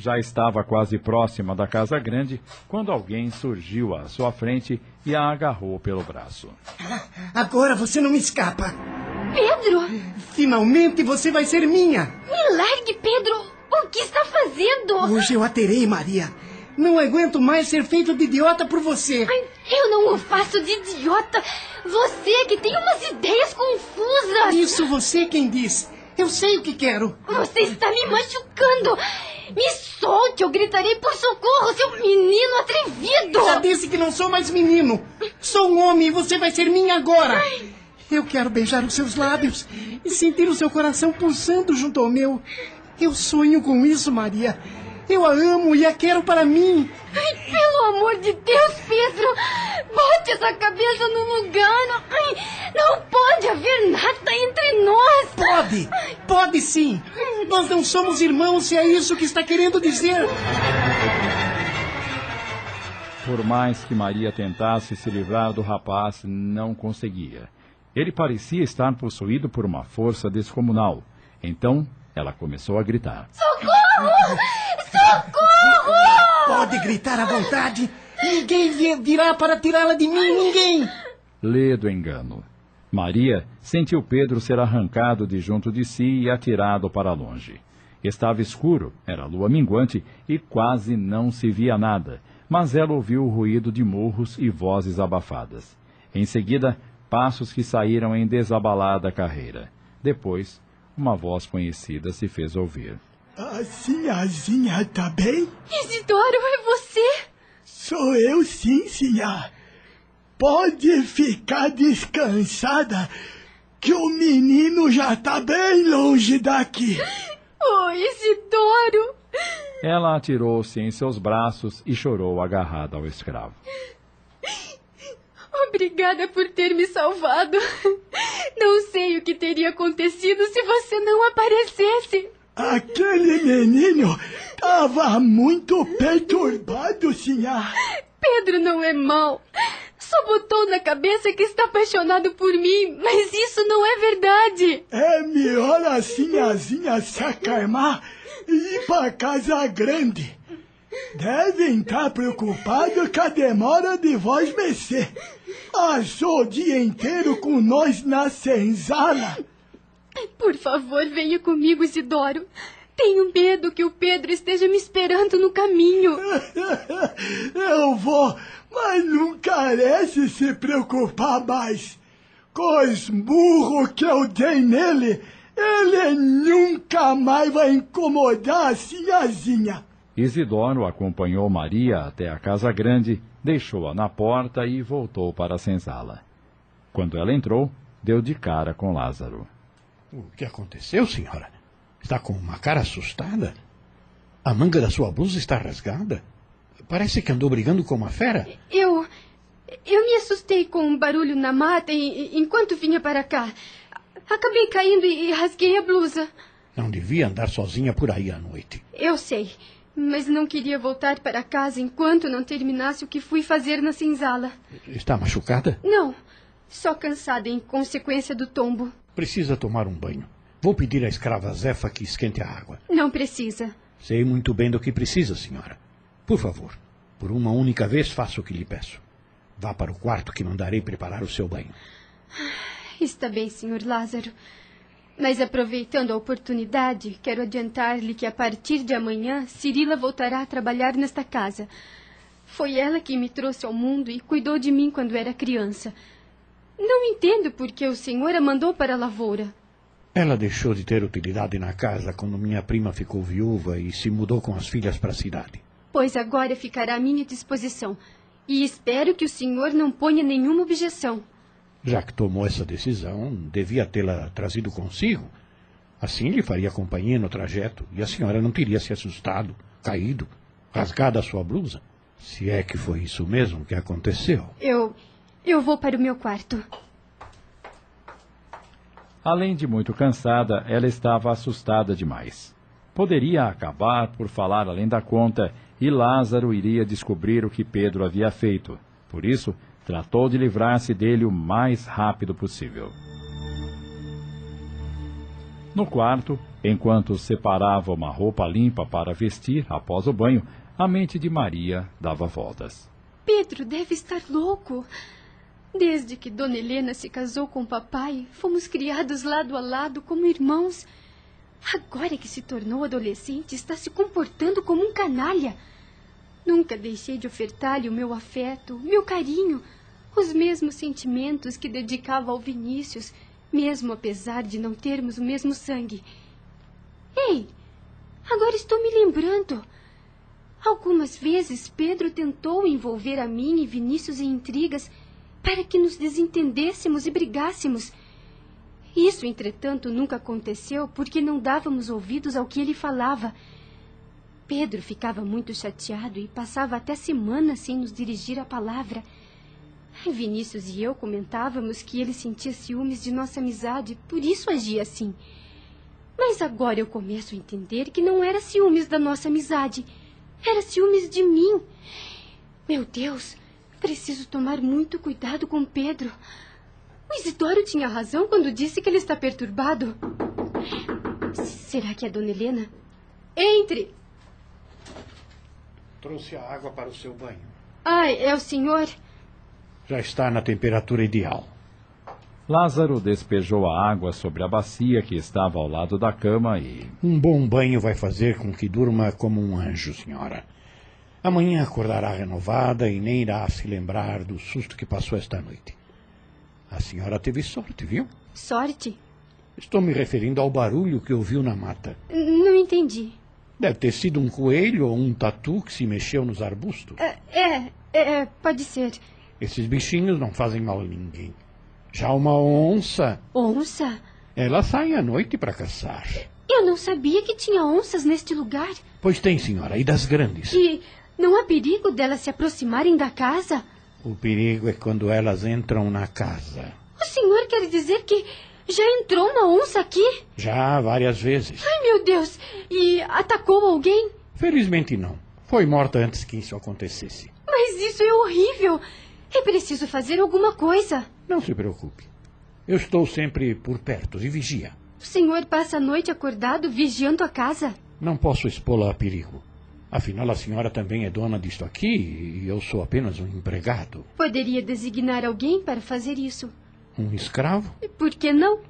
Já estava quase próxima da casa grande quando alguém surgiu à sua frente e a agarrou pelo braço. Agora você não me escapa. Pedro! Finalmente você vai ser minha. Me largue, Pedro! O que está fazendo? Hoje eu a terei, Maria. Não aguento mais ser feito de idiota por você. Ai, eu não o faço de idiota. Você que tem umas ideias confusas. Isso você quem diz. Eu sei o que quero. Você está me machucando. Me solte, eu gritarei por socorro, seu menino atrevido! Já disse que não sou mais menino. Sou um homem e você vai ser minha agora. Ai. Eu quero beijar os seus lábios e sentir o seu coração pulsando junto ao meu. Eu sonho com isso, Maria. Eu a amo e a quero para mim. Ai, pelo amor de Deus, Pedro! Bote essa cabeça no lugar. Ai, não pode haver nada entre nós. Pode! Pode sim! Nós não somos irmãos se é isso que está querendo dizer. Por mais que Maria tentasse se livrar do rapaz, não conseguia. Ele parecia estar possuído por uma força descomunal. Então, ela começou a gritar: Socorro! Socorro! Pode gritar à vontade. Ninguém virá para tirá-la de mim, ninguém. Lê do engano. Maria sentiu Pedro ser arrancado de junto de si e atirado para longe. Estava escuro, era lua minguante e quase não se via nada, mas ela ouviu o ruído de murros e vozes abafadas. Em seguida, passos que saíram em desabalada carreira. Depois, uma voz conhecida se fez ouvir. A sinhazinha tá bem? Isidoro, é você? Sou eu sim, sinhá. Pode ficar descansada, que o menino já tá bem longe daqui. Oh, Isidoro! Ela atirou-se em seus braços e chorou agarrada ao escravo. Obrigada por ter me salvado. Não sei o que teria acontecido se você não aparecesse. Aquele menino estava muito perturbado, sinhá. Pedro não é mau. Só botou na cabeça que está apaixonado por mim, mas isso não é verdade. É melhor a sinhazinha se acalmar e ir para casa grande. Devem estar preocupados com a demora de vós mexer. Passou o dia inteiro com nós na senzala. Por favor, venha comigo, Isidoro. Tenho medo que o Pedro esteja me esperando no caminho. Eu vou, mas não carece se preocupar mais. Com os burros que eu dei nele, ele nunca mais vai incomodar a sinhazinha. Isidoro acompanhou Maria até a casa grande, deixou-a na porta e voltou para a senzala. Quando ela entrou, deu de cara com Lázaro. O que aconteceu, senhora? Está com uma cara assustada? A manga da sua blusa está rasgada? Parece que andou brigando com uma fera. Eu. Eu me assustei com um barulho na mata e, enquanto vinha para cá. Acabei caindo e rasguei a blusa. Não devia andar sozinha por aí à noite. Eu sei, mas não queria voltar para casa enquanto não terminasse o que fui fazer na senzala. Está machucada? Não, só cansada em consequência do tombo. Precisa tomar um banho. Vou pedir à escrava Zefa que esquente a água. Não precisa. Sei muito bem do que precisa, senhora. Por favor, por uma única vez faça o que lhe peço. Vá para o quarto que mandarei preparar o seu banho. Está bem, senhor Lázaro. Mas aproveitando a oportunidade, quero adiantar-lhe que a partir de amanhã Cirila voltará a trabalhar nesta casa. Foi ela que me trouxe ao mundo e cuidou de mim quando era criança. Não entendo por que o senhor a mandou para a lavoura. Ela deixou de ter utilidade na casa quando minha prima ficou viúva e se mudou com as filhas para a cidade. Pois agora ficará à minha disposição. E espero que o senhor não ponha nenhuma objeção. Já que tomou essa decisão, devia tê-la trazido consigo. Assim lhe faria companhia no trajeto e a senhora não teria se assustado, caído, rasgado a sua blusa. Se é que foi isso mesmo que aconteceu. Eu. Eu vou para o meu quarto. Além de muito cansada, ela estava assustada demais. Poderia acabar por falar além da conta e Lázaro iria descobrir o que Pedro havia feito. Por isso, tratou de livrar-se dele o mais rápido possível. No quarto, enquanto separava uma roupa limpa para vestir após o banho, a mente de Maria dava voltas. Pedro deve estar louco. Desde que Dona Helena se casou com papai, fomos criados lado a lado como irmãos. Agora que se tornou adolescente, está se comportando como um canalha. Nunca deixei de ofertar-lhe o meu afeto, meu carinho, os mesmos sentimentos que dedicava ao Vinícius, mesmo apesar de não termos o mesmo sangue. Ei, agora estou me lembrando. Algumas vezes Pedro tentou envolver a mim e Vinícius em intrigas para que nos desentendêssemos e brigássemos. Isso, entretanto, nunca aconteceu porque não dávamos ouvidos ao que ele falava. Pedro ficava muito chateado e passava até semanas sem nos dirigir a palavra. Vinícius e eu comentávamos que ele sentia ciúmes de nossa amizade, por isso agia assim. Mas agora eu começo a entender que não era ciúmes da nossa amizade, era ciúmes de mim. Meu Deus, Preciso tomar muito cuidado com Pedro. O Isidoro tinha razão quando disse que ele está perturbado. Será que é Dona Helena? Entre! Trouxe a água para o seu banho. Ai, é o senhor? Já está na temperatura ideal. Lázaro despejou a água sobre a bacia que estava ao lado da cama e. Um bom banho vai fazer com que durma como um anjo, senhora. Amanhã acordará renovada e nem irá se lembrar do susto que passou esta noite. A senhora teve sorte, viu? Sorte? Estou me referindo ao barulho que ouviu na mata. Não entendi. Deve ter sido um coelho ou um tatu que se mexeu nos arbustos. É, é, é, pode ser. Esses bichinhos não fazem mal a ninguém. Já uma onça. Onça? Ela sai à noite para caçar. Eu não sabia que tinha onças neste lugar. Pois tem, senhora, e das grandes. E não há perigo delas se aproximarem da casa? O perigo é quando elas entram na casa. O senhor quer dizer que já entrou uma onça aqui? Já, várias vezes. Ai, meu Deus! E atacou alguém? Felizmente não. Foi morta antes que isso acontecesse. Mas isso é horrível! É preciso fazer alguma coisa. Não se preocupe. Eu estou sempre por perto e vigia. O senhor passa a noite acordado vigiando a casa? Não posso expô-la a perigo. Afinal, a senhora também é dona disto aqui e eu sou apenas um empregado. Poderia designar alguém para fazer isso. Um escravo? Por que não?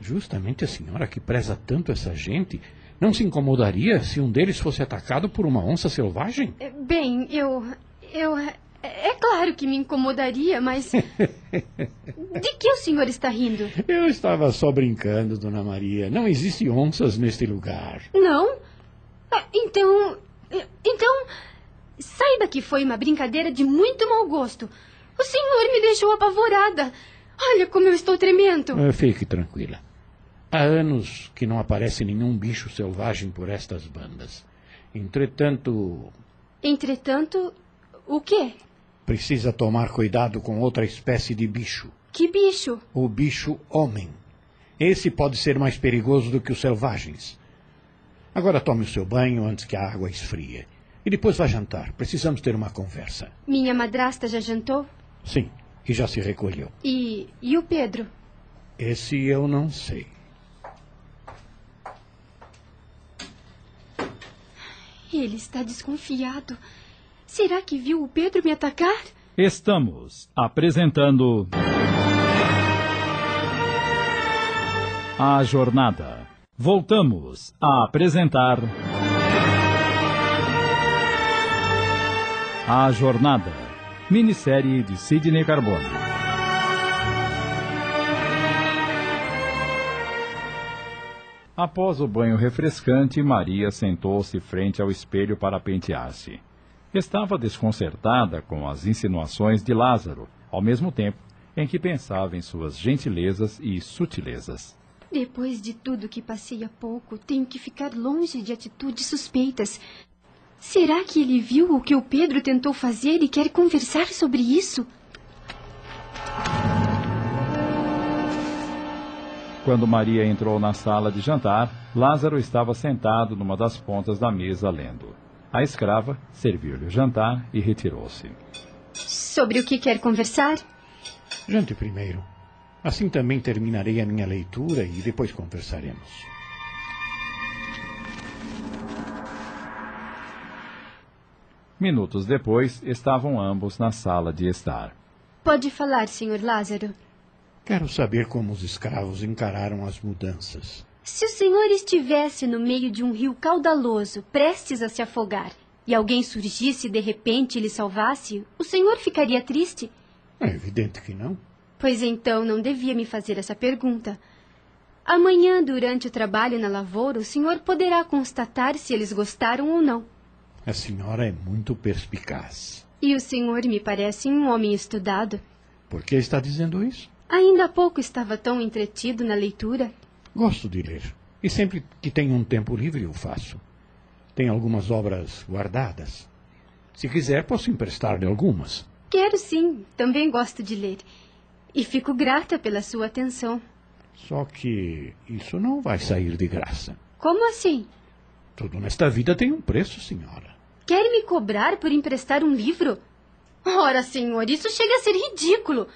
Justamente a senhora que preza tanto essa gente não se incomodaria se um deles fosse atacado por uma onça selvagem? É, bem, eu. Eu. É claro que me incomodaria, mas. De que o senhor está rindo? Eu estava só brincando, dona Maria. Não existem onças neste lugar. Não? Ah, então, então, saiba que foi uma brincadeira de muito mau gosto. O senhor me deixou apavorada. Olha como eu estou tremendo. Ah, fique tranquila. Há anos que não aparece nenhum bicho selvagem por estas bandas. Entretanto. Entretanto, o quê? Precisa tomar cuidado com outra espécie de bicho. Que bicho? O bicho homem. Esse pode ser mais perigoso do que os selvagens. Agora tome o seu banho antes que a água esfrie. E depois vá jantar. Precisamos ter uma conversa. Minha madrasta já jantou? Sim, e já se recolheu. E, e o Pedro? Esse eu não sei. Ele está desconfiado. Será que viu o Pedro me atacar? Estamos apresentando. A Jornada. Voltamos a apresentar. A Jornada, minissérie de Sidney Carbone. Após o banho refrescante, Maria sentou-se frente ao espelho para pentear-se. Estava desconcertada com as insinuações de Lázaro, ao mesmo tempo em que pensava em suas gentilezas e sutilezas. Depois de tudo que passei há pouco, tenho que ficar longe de atitudes suspeitas. Será que ele viu o que o Pedro tentou fazer e quer conversar sobre isso? Quando Maria entrou na sala de jantar, Lázaro estava sentado numa das pontas da mesa lendo. A escrava serviu-lhe o jantar e retirou-se. Sobre o que quer conversar? Jante primeiro. Assim também terminarei a minha leitura e depois conversaremos. Minutos depois, estavam ambos na sala de estar. Pode falar, Sr. Lázaro. Quero saber como os escravos encararam as mudanças. Se o senhor estivesse no meio de um rio caudaloso, prestes a se afogar, e alguém surgisse de repente e lhe salvasse, o senhor ficaria triste? É evidente que não. Pois então não devia me fazer essa pergunta. Amanhã, durante o trabalho na lavoura, o senhor poderá constatar se eles gostaram ou não. A senhora é muito perspicaz. E o senhor me parece um homem estudado. Por que está dizendo isso? Ainda há pouco estava tão entretido na leitura. Gosto de ler. E sempre que tenho um tempo livre, eu faço. Tenho algumas obras guardadas. Se quiser, posso emprestar-lhe algumas. Quero sim, também gosto de ler. E fico grata pela sua atenção. Só que isso não vai sair de graça. Como assim? Tudo nesta vida tem um preço, senhora. Quer me cobrar por emprestar um livro? Ora, senhor, isso chega a ser ridículo.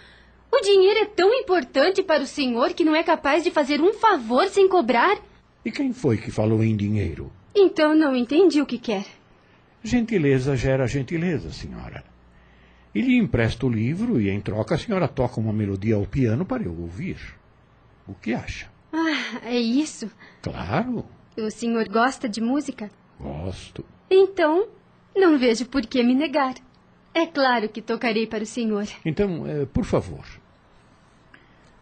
O dinheiro é tão importante para o senhor que não é capaz de fazer um favor sem cobrar? E quem foi que falou em dinheiro? Então não entendi o que quer. Gentileza gera gentileza, senhora. E lhe empresto o livro e, em troca, a senhora toca uma melodia ao piano para eu ouvir. O que acha? Ah, é isso? Claro. O senhor gosta de música? Gosto. Então, não vejo por que me negar. É claro que tocarei para o senhor. Então, eh, por favor.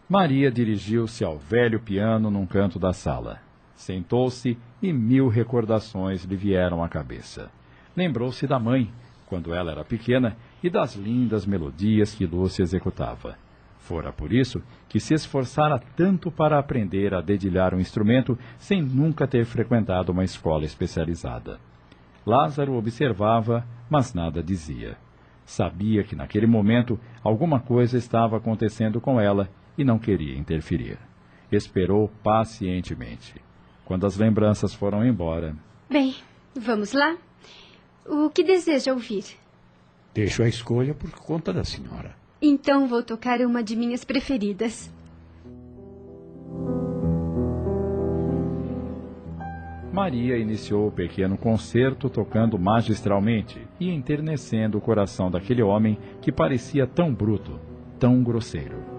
Maria dirigiu-se ao velho piano num canto da sala. Sentou-se e mil recordações lhe vieram à cabeça. Lembrou-se da mãe, quando ela era pequena, e das lindas melodias que Lúcia executava. Fora por isso que se esforçara tanto para aprender a dedilhar um instrumento sem nunca ter frequentado uma escola especializada. Lázaro observava, mas nada dizia. Sabia que naquele momento alguma coisa estava acontecendo com ela e não queria interferir. Esperou pacientemente. Quando as lembranças foram embora. Bem, vamos lá? O que deseja ouvir? Deixo a escolha por conta da senhora. Então vou tocar uma de minhas preferidas. Maria iniciou o pequeno concerto tocando magistralmente e enternecendo o coração daquele homem que parecia tão bruto, tão grosseiro.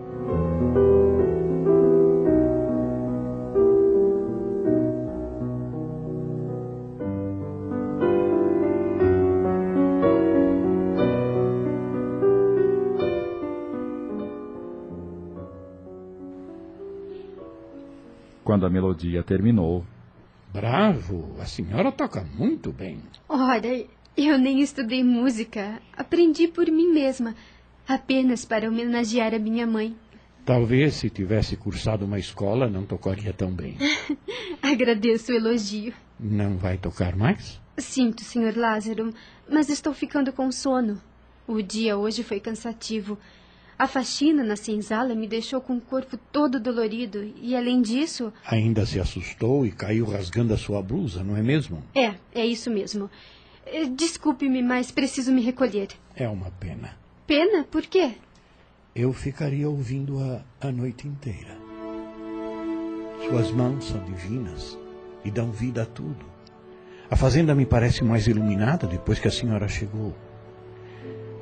Quando a melodia terminou, Bravo! A senhora toca muito bem. Ora, eu nem estudei música. Aprendi por mim mesma, apenas para homenagear a minha mãe. Talvez se tivesse cursado uma escola, não tocaria tão bem. Agradeço o elogio. Não vai tocar mais? Sinto, Sr. Lázaro, mas estou ficando com sono. O dia hoje foi cansativo. A faxina na senzala me deixou com o corpo todo dolorido e, além disso. Ainda se assustou e caiu rasgando a sua blusa, não é mesmo? É, é isso mesmo. Eh, Desculpe-me, mas preciso me recolher. É uma pena. Pena? Por quê? Eu ficaria ouvindo-a a noite inteira. Suas mãos são divinas e dão vida a tudo. A fazenda me parece mais iluminada depois que a senhora chegou.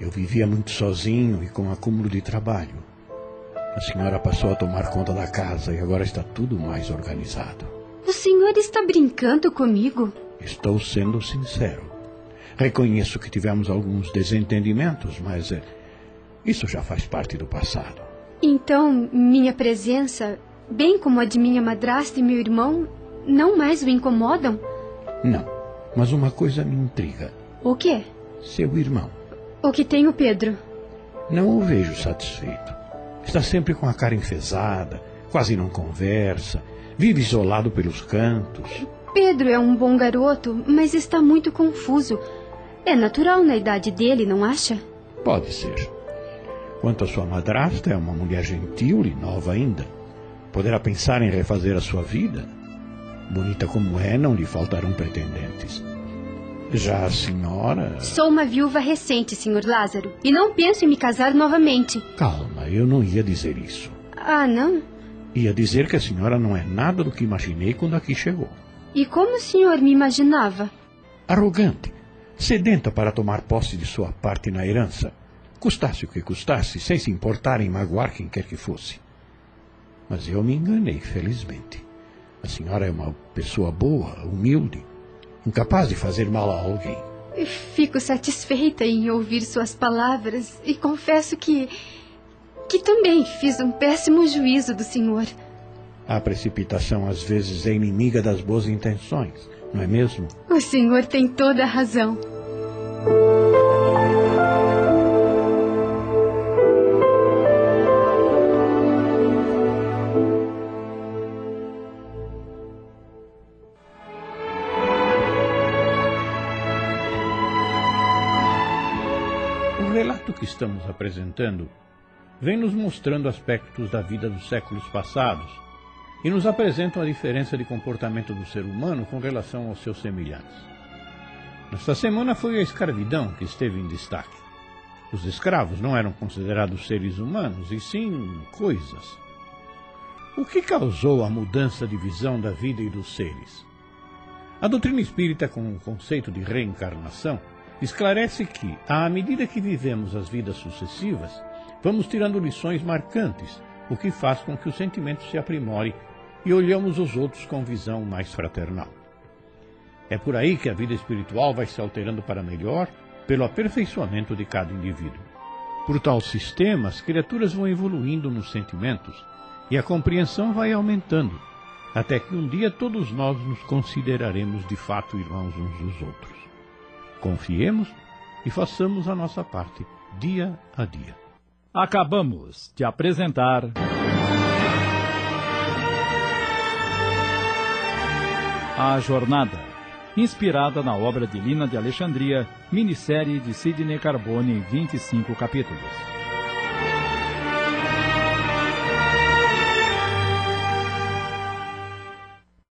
Eu vivia muito sozinho e com acúmulo de trabalho. A senhora passou a tomar conta da casa e agora está tudo mais organizado. O senhor está brincando comigo? Estou sendo sincero. Reconheço que tivemos alguns desentendimentos, mas é, isso já faz parte do passado. Então, minha presença, bem como a de minha madrasta e meu irmão, não mais o incomodam? Não, mas uma coisa me intriga. O quê? Seu irmão. O que tem o Pedro? Não o vejo satisfeito. Está sempre com a cara enfesada, quase não conversa, vive isolado pelos cantos. Pedro é um bom garoto, mas está muito confuso. É natural na idade dele, não acha? Pode ser. Quanto à sua madrasta, é uma mulher gentil e nova ainda. Poderá pensar em refazer a sua vida. Bonita como é, não lhe faltarão pretendentes. Já a senhora. Sou uma viúva recente, Sr. Lázaro, e não penso em me casar novamente. Calma, eu não ia dizer isso. Ah, não? Ia dizer que a senhora não é nada do que imaginei quando aqui chegou. E como o senhor me imaginava? Arrogante, sedenta para tomar posse de sua parte na herança custasse o que custasse, sem se importar em magoar quem quer que fosse. Mas eu me enganei, felizmente. A senhora é uma pessoa boa, humilde, incapaz de fazer mal a alguém. Fico satisfeita em ouvir suas palavras e confesso que. que também fiz um péssimo juízo do senhor. A precipitação às vezes é inimiga das boas intenções, não é mesmo? O senhor tem toda a razão. Que estamos apresentando vem nos mostrando aspectos da vida dos séculos passados e nos apresentam a diferença de comportamento do ser humano com relação aos seus semelhantes. Nesta semana foi a escravidão que esteve em destaque. Os escravos não eram considerados seres humanos, e sim coisas. O que causou a mudança de visão da vida e dos seres? A doutrina espírita, com o conceito de reencarnação, esclarece que, à medida que vivemos as vidas sucessivas, vamos tirando lições marcantes, o que faz com que o sentimento se aprimore e olhamos os outros com visão mais fraternal. É por aí que a vida espiritual vai se alterando para melhor pelo aperfeiçoamento de cada indivíduo. Por tal sistema, as criaturas vão evoluindo nos sentimentos e a compreensão vai aumentando, até que um dia todos nós nos consideraremos de fato irmãos uns dos outros. Confiemos e façamos a nossa parte, dia a dia. Acabamos de apresentar. A Jornada, inspirada na obra de Lina de Alexandria, minissérie de Sidney Carbone em 25 capítulos.